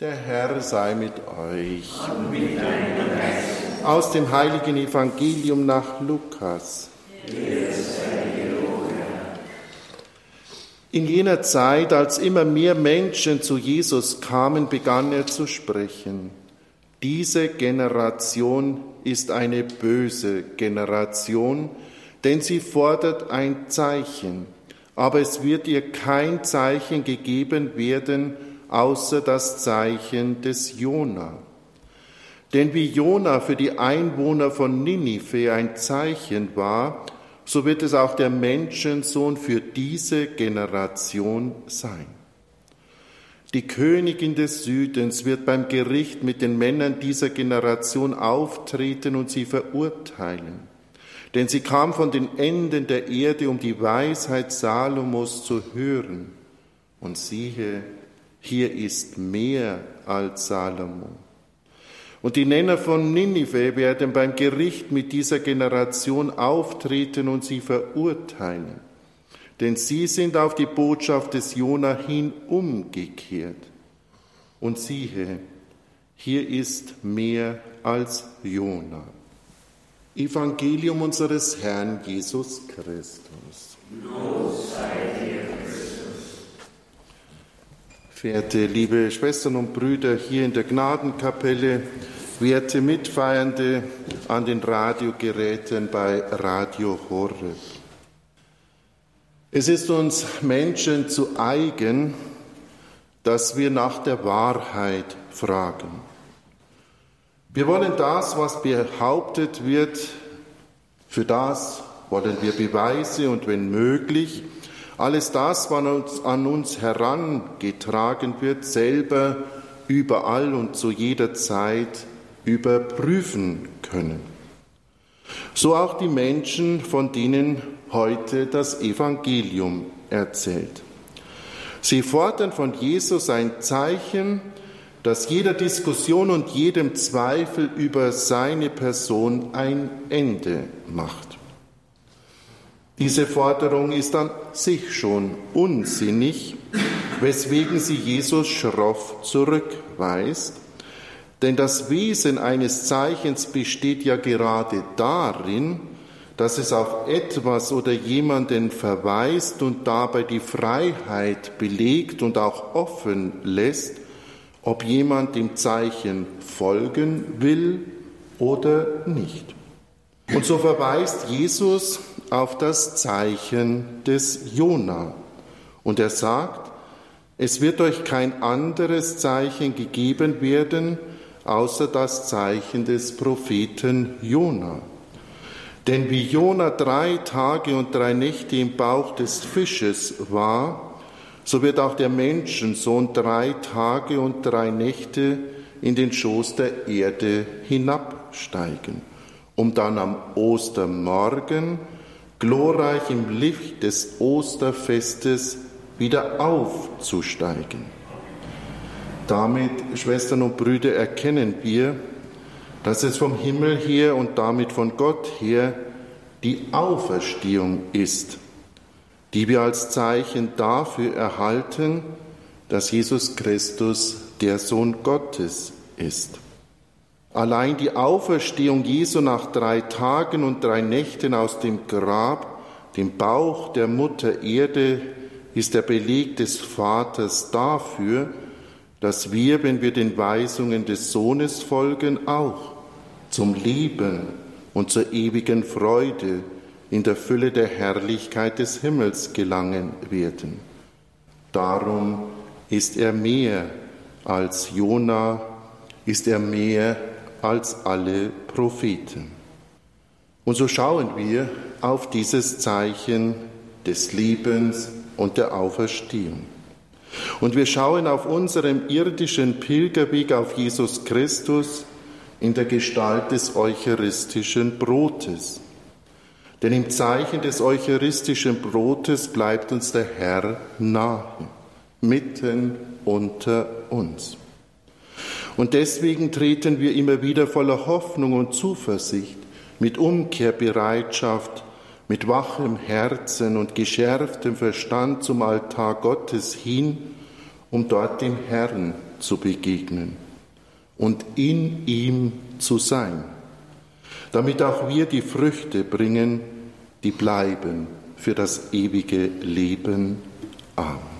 Der Herr sei mit euch. Aus dem heiligen Evangelium nach Lukas. In jener Zeit, als immer mehr Menschen zu Jesus kamen, begann er zu sprechen. Diese Generation ist eine böse Generation, denn sie fordert ein Zeichen, aber es wird ihr kein Zeichen gegeben werden, außer das Zeichen des Jona. Denn wie Jona für die Einwohner von Ninive ein Zeichen war, so wird es auch der Menschensohn für diese Generation sein. Die Königin des Südens wird beim Gericht mit den Männern dieser Generation auftreten und sie verurteilen. Denn sie kam von den Enden der Erde, um die Weisheit Salomos zu hören. Und siehe, hier ist mehr als Salomo. Und die Nenner von Ninive werden beim Gericht mit dieser Generation auftreten und sie verurteilen. Denn sie sind auf die Botschaft des Jona hin umgekehrt. Und siehe, hier ist mehr als Jona. Evangelium unseres Herrn Jesus Christus. Los sei Verehrte liebe Schwestern und Brüder hier in der Gnadenkapelle, werte Mitfeiernde an den Radiogeräten bei Radio Horeb. Es ist uns Menschen zu eigen, dass wir nach der Wahrheit fragen. Wir wollen das, was behauptet wird, für das wollen wir Beweise und wenn möglich alles das, was an uns herangetragen wird, selber überall und zu jeder Zeit überprüfen können. So auch die Menschen, von denen heute das Evangelium erzählt. Sie fordern von Jesus ein Zeichen, das jeder Diskussion und jedem Zweifel über seine Person ein Ende macht. Diese Forderung ist an sich schon unsinnig, weswegen sie Jesus schroff zurückweist. Denn das Wesen eines Zeichens besteht ja gerade darin, dass es auf etwas oder jemanden verweist und dabei die Freiheit belegt und auch offen lässt, ob jemand dem Zeichen folgen will oder nicht. Und so verweist Jesus auf das Zeichen des Jona. Und er sagt, es wird euch kein anderes Zeichen gegeben werden, außer das Zeichen des Propheten Jona. Denn wie Jona drei Tage und drei Nächte im Bauch des Fisches war, so wird auch der Menschensohn drei Tage und drei Nächte in den Schoß der Erde hinabsteigen, um dann am Ostermorgen glorreich im Licht des Osterfestes wieder aufzusteigen. Damit, Schwestern und Brüder, erkennen wir, dass es vom Himmel her und damit von Gott her die Auferstehung ist, die wir als Zeichen dafür erhalten, dass Jesus Christus der Sohn Gottes ist. Allein die Auferstehung Jesu nach drei Tagen und drei Nächten aus dem Grab, dem Bauch der Mutter Erde, ist der Beleg des Vaters dafür, dass wir, wenn wir den Weisungen des Sohnes folgen, auch zum Leben und zur ewigen Freude in der Fülle der Herrlichkeit des Himmels gelangen werden. Darum ist er mehr als Jona, ist er mehr als alle Propheten. Und so schauen wir auf dieses Zeichen des Lebens und der Auferstehung. Und wir schauen auf unserem irdischen Pilgerweg auf Jesus Christus in der Gestalt des eucharistischen Brotes. Denn im Zeichen des eucharistischen Brotes bleibt uns der Herr nahe, mitten unter uns. Und deswegen treten wir immer wieder voller Hoffnung und Zuversicht, mit Umkehrbereitschaft, mit wachem Herzen und geschärftem Verstand zum Altar Gottes hin, um dort dem Herrn zu begegnen und in ihm zu sein, damit auch wir die Früchte bringen, die bleiben für das ewige Leben. Amen.